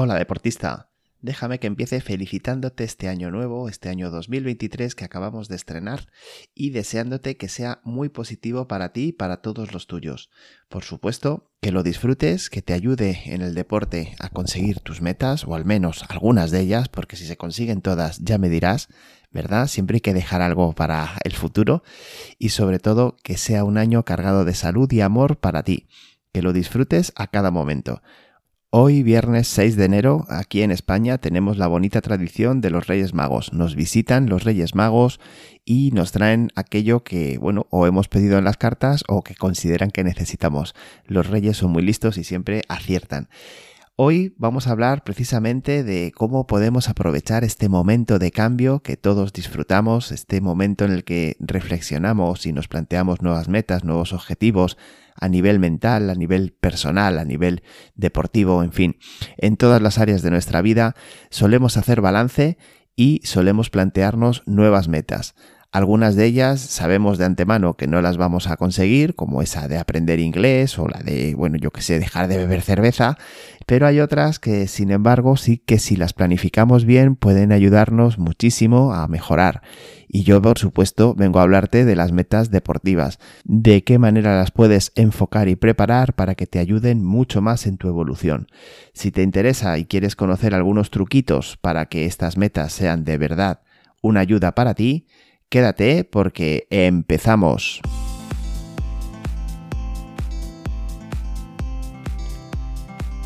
Hola deportista, déjame que empiece felicitándote este año nuevo, este año 2023 que acabamos de estrenar y deseándote que sea muy positivo para ti y para todos los tuyos. Por supuesto, que lo disfrutes, que te ayude en el deporte a conseguir tus metas o al menos algunas de ellas, porque si se consiguen todas ya me dirás, ¿verdad? Siempre hay que dejar algo para el futuro y sobre todo que sea un año cargado de salud y amor para ti, que lo disfrutes a cada momento. Hoy, viernes 6 de enero, aquí en España tenemos la bonita tradición de los Reyes Magos. Nos visitan los Reyes Magos y nos traen aquello que, bueno, o hemos pedido en las cartas o que consideran que necesitamos. Los Reyes son muy listos y siempre aciertan. Hoy vamos a hablar precisamente de cómo podemos aprovechar este momento de cambio que todos disfrutamos, este momento en el que reflexionamos y nos planteamos nuevas metas, nuevos objetivos a nivel mental, a nivel personal, a nivel deportivo, en fin, en todas las áreas de nuestra vida solemos hacer balance y solemos plantearnos nuevas metas. Algunas de ellas sabemos de antemano que no las vamos a conseguir, como esa de aprender inglés o la de, bueno, yo que sé, dejar de beber cerveza, pero hay otras que, sin embargo, sí que si las planificamos bien pueden ayudarnos muchísimo a mejorar. Y yo, por supuesto, vengo a hablarte de las metas deportivas, de qué manera las puedes enfocar y preparar para que te ayuden mucho más en tu evolución. Si te interesa y quieres conocer algunos truquitos para que estas metas sean de verdad una ayuda para ti, Quédate porque empezamos.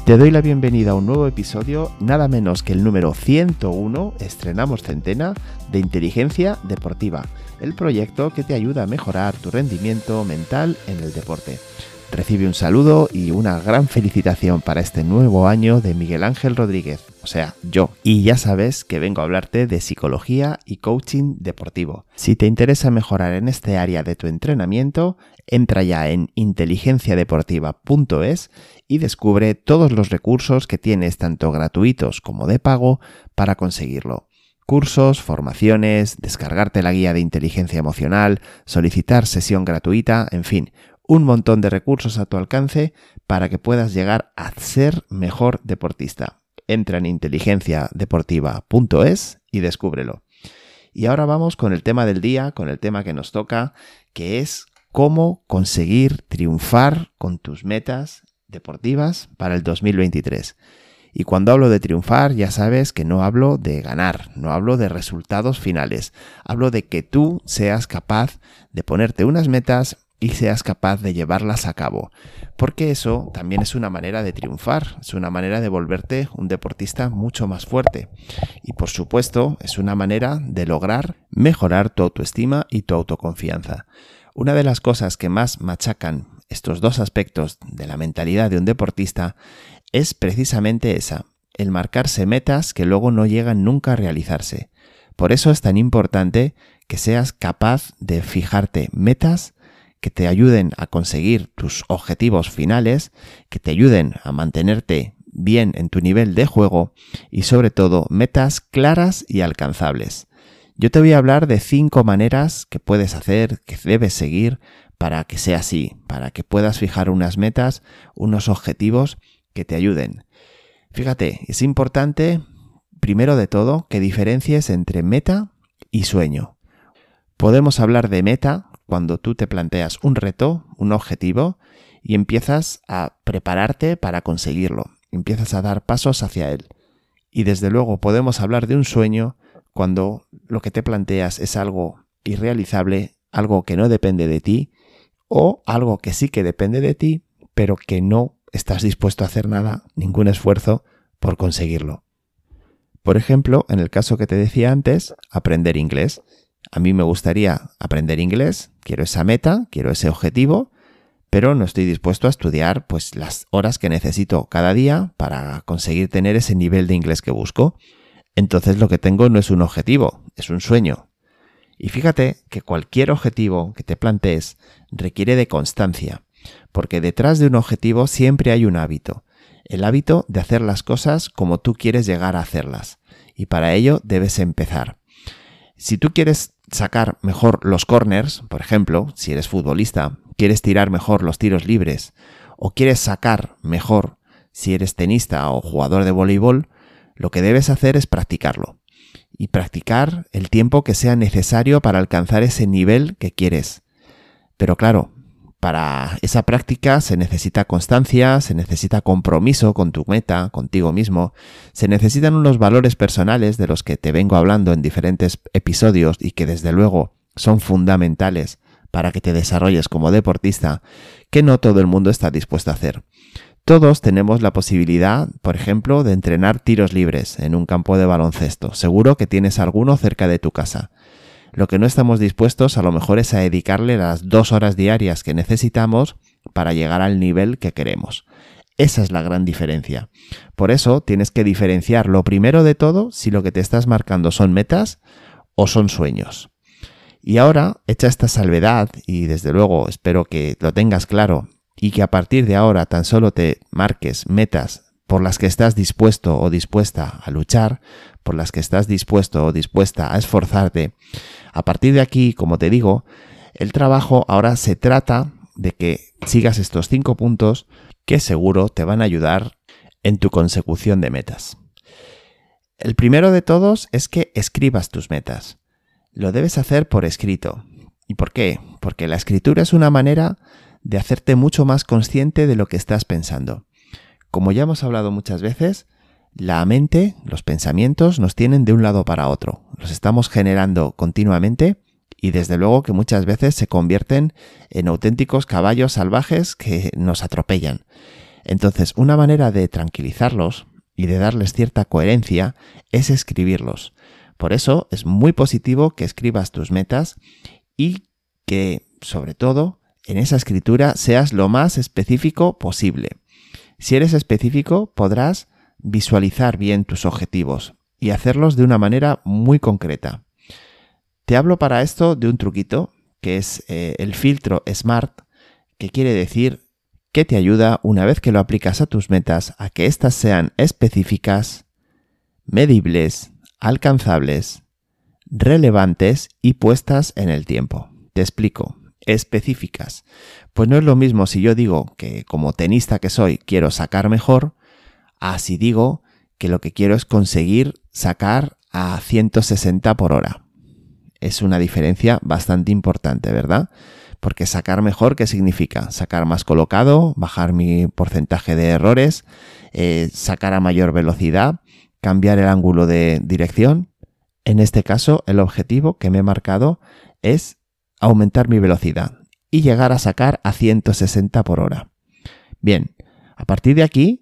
Te doy la bienvenida a un nuevo episodio, nada menos que el número 101, estrenamos centena, de inteligencia deportiva, el proyecto que te ayuda a mejorar tu rendimiento mental en el deporte. Recibe un saludo y una gran felicitación para este nuevo año de Miguel Ángel Rodríguez, o sea, yo. Y ya sabes que vengo a hablarte de psicología y coaching deportivo. Si te interesa mejorar en este área de tu entrenamiento, entra ya en inteligenciadeportiva.es y descubre todos los recursos que tienes tanto gratuitos como de pago para conseguirlo cursos, formaciones, descargarte la guía de inteligencia emocional, solicitar sesión gratuita, en fin, un montón de recursos a tu alcance para que puedas llegar a ser mejor deportista. Entra en inteligenciadeportiva.es y descúbrelo. Y ahora vamos con el tema del día, con el tema que nos toca, que es cómo conseguir triunfar con tus metas deportivas para el 2023. Y cuando hablo de triunfar, ya sabes que no hablo de ganar, no hablo de resultados finales, hablo de que tú seas capaz de ponerte unas metas y seas capaz de llevarlas a cabo. Porque eso también es una manera de triunfar, es una manera de volverte un deportista mucho más fuerte. Y por supuesto, es una manera de lograr mejorar tu autoestima y tu autoconfianza. Una de las cosas que más machacan estos dos aspectos de la mentalidad de un deportista es precisamente esa, el marcarse metas que luego no llegan nunca a realizarse. Por eso es tan importante que seas capaz de fijarte metas que te ayuden a conseguir tus objetivos finales, que te ayuden a mantenerte bien en tu nivel de juego y sobre todo metas claras y alcanzables. Yo te voy a hablar de cinco maneras que puedes hacer, que debes seguir para que sea así, para que puedas fijar unas metas, unos objetivos que te ayuden. Fíjate, es importante, primero de todo, que diferencies entre meta y sueño. Podemos hablar de meta cuando tú te planteas un reto, un objetivo, y empiezas a prepararte para conseguirlo, empiezas a dar pasos hacia él. Y desde luego podemos hablar de un sueño cuando lo que te planteas es algo irrealizable, algo que no depende de ti, o algo que sí que depende de ti, pero que no estás dispuesto a hacer nada, ningún esfuerzo por conseguirlo. Por ejemplo, en el caso que te decía antes, aprender inglés. A mí me gustaría aprender inglés, quiero esa meta, quiero ese objetivo, pero no estoy dispuesto a estudiar pues las horas que necesito cada día para conseguir tener ese nivel de inglés que busco. Entonces lo que tengo no es un objetivo, es un sueño. Y fíjate que cualquier objetivo que te plantees requiere de constancia, porque detrás de un objetivo siempre hay un hábito, el hábito de hacer las cosas como tú quieres llegar a hacerlas, y para ello debes empezar. Si tú quieres sacar mejor los corners, por ejemplo, si eres futbolista, quieres tirar mejor los tiros libres o quieres sacar mejor si eres tenista o jugador de voleibol, lo que debes hacer es practicarlo. Y practicar el tiempo que sea necesario para alcanzar ese nivel que quieres. Pero claro, para esa práctica se necesita constancia, se necesita compromiso con tu meta, contigo mismo, se necesitan unos valores personales de los que te vengo hablando en diferentes episodios y que desde luego son fundamentales para que te desarrolles como deportista, que no todo el mundo está dispuesto a hacer. Todos tenemos la posibilidad, por ejemplo, de entrenar tiros libres en un campo de baloncesto. Seguro que tienes alguno cerca de tu casa. Lo que no estamos dispuestos a lo mejor es a dedicarle las dos horas diarias que necesitamos para llegar al nivel que queremos. Esa es la gran diferencia. Por eso tienes que diferenciar lo primero de todo si lo que te estás marcando son metas o son sueños. Y ahora, hecha esta salvedad, y desde luego espero que lo tengas claro, y que a partir de ahora tan solo te marques metas por las que estás dispuesto o dispuesta a luchar, por las que estás dispuesto o dispuesta a esforzarte, a partir de aquí, como te digo, el trabajo ahora se trata de que sigas estos cinco puntos que seguro te van a ayudar en tu consecución de metas. El primero de todos es que escribas tus metas. Lo debes hacer por escrito. ¿Y por qué? Porque la escritura es una manera de hacerte mucho más consciente de lo que estás pensando. Como ya hemos hablado muchas veces, la mente, los pensamientos nos tienen de un lado para otro. Los estamos generando continuamente y desde luego que muchas veces se convierten en auténticos caballos salvajes que nos atropellan. Entonces, una manera de tranquilizarlos y de darles cierta coherencia es escribirlos. Por eso es muy positivo que escribas tus metas y que, sobre todo, en esa escritura seas lo más específico posible. Si eres específico, podrás visualizar bien tus objetivos y hacerlos de una manera muy concreta. Te hablo para esto de un truquito que es eh, el filtro SMART, que quiere decir que te ayuda una vez que lo aplicas a tus metas a que éstas sean específicas, medibles, alcanzables, relevantes y puestas en el tiempo. Te explico. Específicas. Pues no es lo mismo si yo digo que como tenista que soy quiero sacar mejor, Así digo que lo que quiero es conseguir sacar a 160 por hora. Es una diferencia bastante importante, ¿verdad? Porque sacar mejor, ¿qué significa? Sacar más colocado, bajar mi porcentaje de errores, eh, sacar a mayor velocidad, cambiar el ángulo de dirección. En este caso, el objetivo que me he marcado es aumentar mi velocidad y llegar a sacar a 160 por hora. Bien, a partir de aquí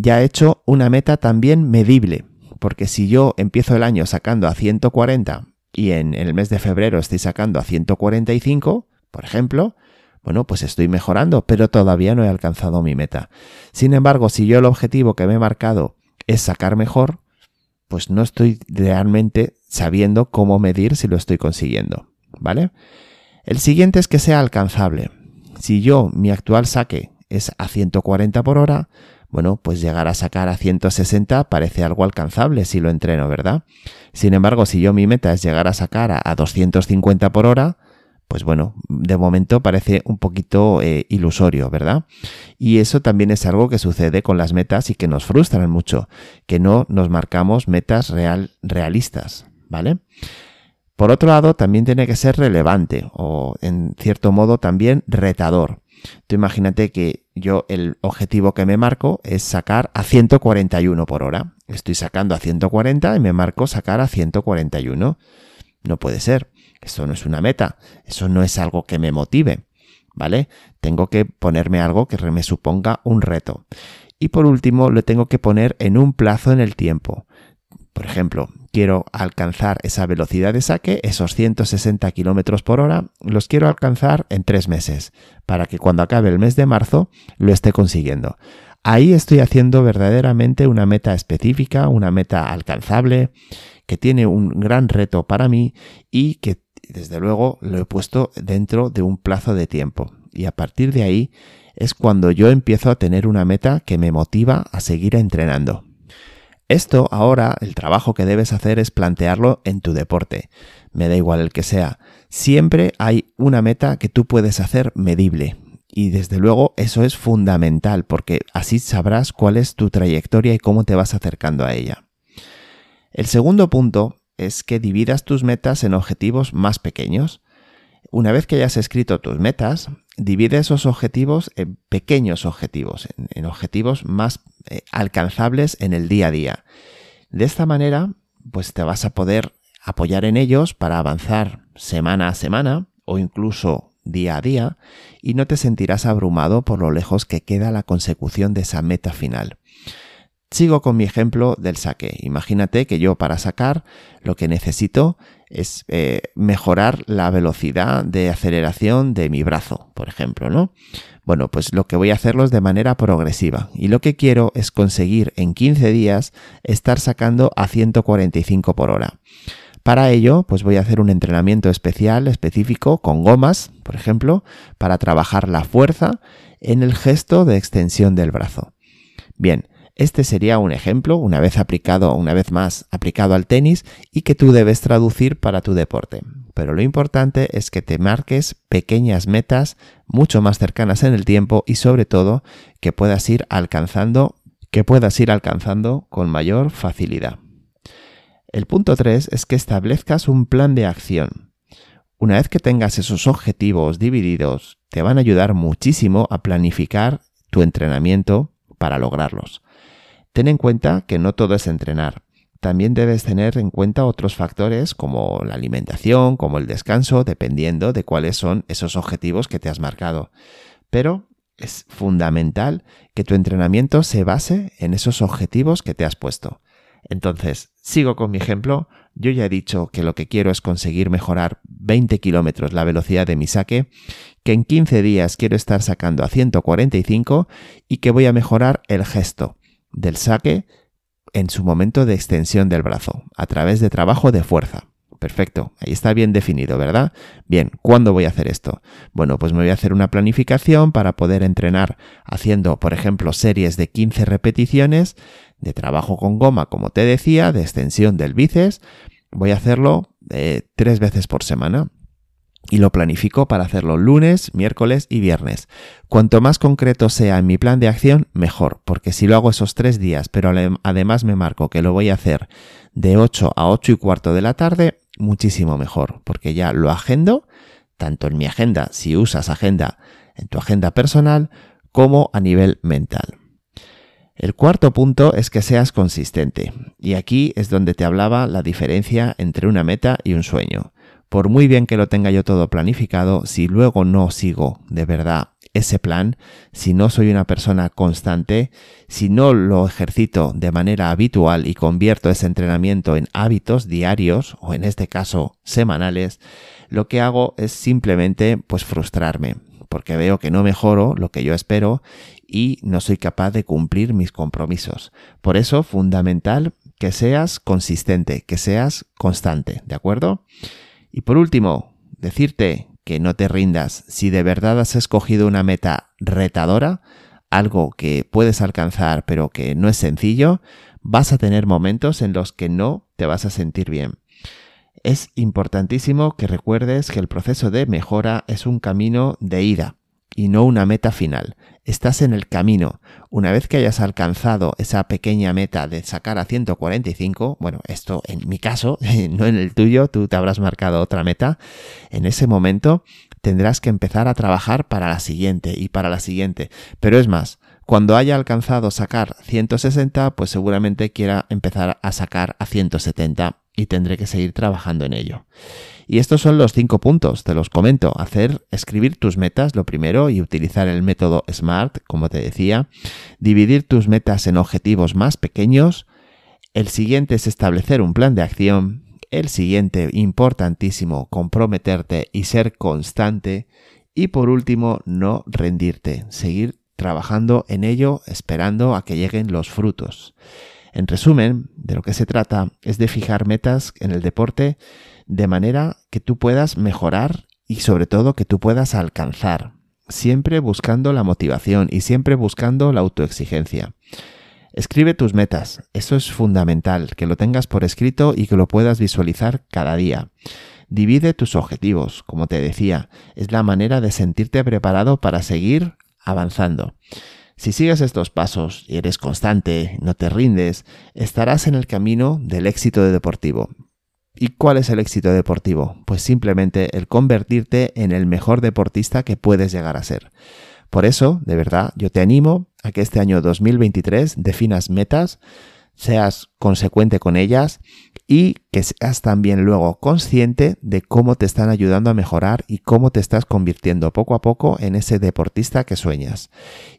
ya he hecho una meta también medible, porque si yo empiezo el año sacando a 140 y en el mes de febrero estoy sacando a 145, por ejemplo, bueno, pues estoy mejorando, pero todavía no he alcanzado mi meta. Sin embargo, si yo el objetivo que me he marcado es sacar mejor, pues no estoy realmente sabiendo cómo medir si lo estoy consiguiendo, ¿vale? El siguiente es que sea alcanzable. Si yo mi actual saque es a 140 por hora, bueno, pues llegar a sacar a 160 parece algo alcanzable si lo entreno, ¿verdad? Sin embargo, si yo mi meta es llegar a sacar a, 250 por hora, pues bueno, de momento parece un poquito eh, ilusorio, ¿verdad? Y eso también es algo que sucede con las metas y que nos frustran mucho, que no nos marcamos metas real, realistas, ¿vale? Por otro lado, también tiene que ser relevante o en cierto modo también retador. Tú imagínate que yo el objetivo que me marco es sacar a 141 por hora. Estoy sacando a 140 y me marco sacar a 141. No puede ser. Eso no es una meta. Eso no es algo que me motive. ¿Vale? Tengo que ponerme algo que me suponga un reto. Y por último, lo tengo que poner en un plazo en el tiempo. Por ejemplo, quiero alcanzar esa velocidad de saque, esos 160 kilómetros por hora, los quiero alcanzar en tres meses, para que cuando acabe el mes de marzo lo esté consiguiendo. Ahí estoy haciendo verdaderamente una meta específica, una meta alcanzable, que tiene un gran reto para mí y que desde luego lo he puesto dentro de un plazo de tiempo. Y a partir de ahí es cuando yo empiezo a tener una meta que me motiva a seguir entrenando. Esto ahora, el trabajo que debes hacer es plantearlo en tu deporte. Me da igual el que sea. Siempre hay una meta que tú puedes hacer medible. Y desde luego eso es fundamental porque así sabrás cuál es tu trayectoria y cómo te vas acercando a ella. El segundo punto es que dividas tus metas en objetivos más pequeños. Una vez que hayas escrito tus metas, divide esos objetivos en pequeños objetivos, en, objetivos más eh, alcanzables en el día a día. De esta manera, pues te vas a poder apoyar en ellos para avanzar semana a semana o incluso día a día y no te sentirás abrumado por lo lejos que queda la consecución de esa meta final. Sigo con mi ejemplo del saque. Imagínate que yo para sacar lo que necesito es eh, mejorar la velocidad de aceleración de mi brazo, por ejemplo, ¿no? Bueno, pues lo que voy a hacerlo es de manera progresiva y lo que quiero es conseguir en 15 días estar sacando a 145 por hora. Para ello, pues voy a hacer un entrenamiento especial, específico, con gomas, por ejemplo, para trabajar la fuerza en el gesto de extensión del brazo. Bien, este sería un ejemplo, una vez aplicado, una vez más aplicado al tenis y que tú debes traducir para tu deporte. Pero lo importante es que te marques pequeñas metas mucho más cercanas en el tiempo y sobre todo que puedas ir alcanzando, que puedas ir alcanzando con mayor facilidad. El punto 3 es que establezcas un plan de acción. Una vez que tengas esos objetivos divididos, te van a ayudar muchísimo a planificar tu entrenamiento para lograrlos. Ten en cuenta que no todo es entrenar. También debes tener en cuenta otros factores como la alimentación, como el descanso, dependiendo de cuáles son esos objetivos que te has marcado. Pero es fundamental que tu entrenamiento se base en esos objetivos que te has puesto. Entonces, sigo con mi ejemplo. Yo ya he dicho que lo que quiero es conseguir mejorar 20 kilómetros la velocidad de mi saque, que en 15 días quiero estar sacando a 145 y que voy a mejorar el gesto del saque en su momento de extensión del brazo, a través de trabajo de fuerza. Perfecto, ahí está bien definido, ¿verdad? Bien, ¿cuándo voy a hacer esto? Bueno, pues me voy a hacer una planificación para poder entrenar haciendo, por ejemplo, series de 15 repeticiones de trabajo con goma, como te decía, de extensión del bíceps. Voy a hacerlo eh, tres veces por semana y lo planifico para hacerlo lunes, miércoles y viernes. Cuanto más concreto sea en mi plan de acción, mejor, porque si lo hago esos tres días, pero además me marco que lo voy a hacer de 8 a 8 y cuarto de la tarde, muchísimo mejor, porque ya lo agendo, tanto en mi agenda, si usas agenda en tu agenda personal, como a nivel mental. El cuarto punto es que seas consistente, y aquí es donde te hablaba la diferencia entre una meta y un sueño por muy bien que lo tenga yo todo planificado, si luego no sigo de verdad ese plan, si no soy una persona constante, si no lo ejercito de manera habitual y convierto ese entrenamiento en hábitos diarios o en este caso semanales, lo que hago es simplemente pues frustrarme, porque veo que no mejoro lo que yo espero y no soy capaz de cumplir mis compromisos. Por eso, fundamental que seas consistente, que seas constante, ¿de acuerdo? Y por último, decirte que no te rindas. Si de verdad has escogido una meta retadora, algo que puedes alcanzar pero que no es sencillo, vas a tener momentos en los que no te vas a sentir bien. Es importantísimo que recuerdes que el proceso de mejora es un camino de ida y no una meta final. Estás en el camino. Una vez que hayas alcanzado esa pequeña meta de sacar a 145, bueno, esto en mi caso, no en el tuyo, tú te habrás marcado otra meta, en ese momento tendrás que empezar a trabajar para la siguiente y para la siguiente. Pero es más, cuando haya alcanzado sacar 160, pues seguramente quiera empezar a sacar a 170 y tendré que seguir trabajando en ello. Y estos son los cinco puntos, te los comento. Hacer, escribir tus metas, lo primero, y utilizar el método SMART, como te decía. Dividir tus metas en objetivos más pequeños. El siguiente es establecer un plan de acción. El siguiente, importantísimo, comprometerte y ser constante. Y por último, no rendirte, seguir trabajando en ello, esperando a que lleguen los frutos. En resumen, de lo que se trata es de fijar metas en el deporte de manera que tú puedas mejorar y sobre todo que tú puedas alcanzar, siempre buscando la motivación y siempre buscando la autoexigencia. Escribe tus metas, eso es fundamental, que lo tengas por escrito y que lo puedas visualizar cada día. Divide tus objetivos, como te decía, es la manera de sentirte preparado para seguir avanzando. Si sigues estos pasos y eres constante, no te rindes, estarás en el camino del éxito deportivo. ¿Y cuál es el éxito deportivo? Pues simplemente el convertirte en el mejor deportista que puedes llegar a ser. Por eso, de verdad, yo te animo a que este año 2023 definas metas, seas consecuente con ellas y que seas también luego consciente de cómo te están ayudando a mejorar y cómo te estás convirtiendo poco a poco en ese deportista que sueñas.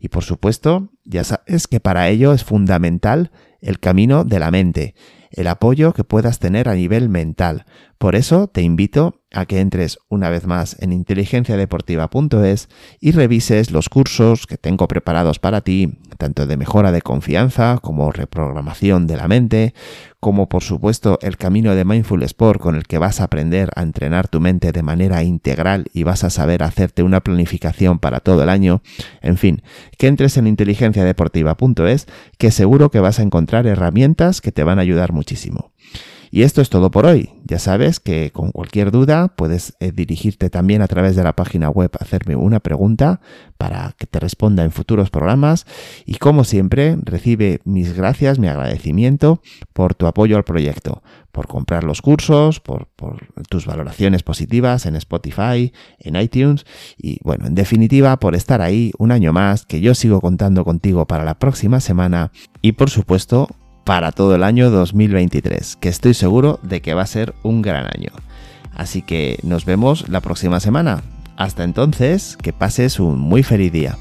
Y por supuesto, ya sabes que para ello es fundamental el camino de la mente, el apoyo que puedas tener a nivel mental. Por eso te invito a que entres una vez más en inteligenciadeportiva.es y revises los cursos que tengo preparados para ti, tanto de mejora de confianza como reprogramación de la mente, como por supuesto el camino de Mindful Sport con el que vas a aprender a entrenar tu mente de manera integral y vas a saber hacerte una planificación para todo el año. En fin, que entres en inteligenciadeportiva.es que seguro que vas a encontrar herramientas que te van a ayudar muchísimo. Y esto es todo por hoy. Ya sabes que con cualquier duda puedes eh, dirigirte también a través de la página web a hacerme una pregunta para que te responda en futuros programas. Y como siempre, recibe mis gracias, mi agradecimiento por tu apoyo al proyecto, por comprar los cursos, por, por tus valoraciones positivas en Spotify, en iTunes y bueno, en definitiva, por estar ahí un año más, que yo sigo contando contigo para la próxima semana y por supuesto para todo el año 2023, que estoy seguro de que va a ser un gran año. Así que nos vemos la próxima semana. Hasta entonces, que pases un muy feliz día.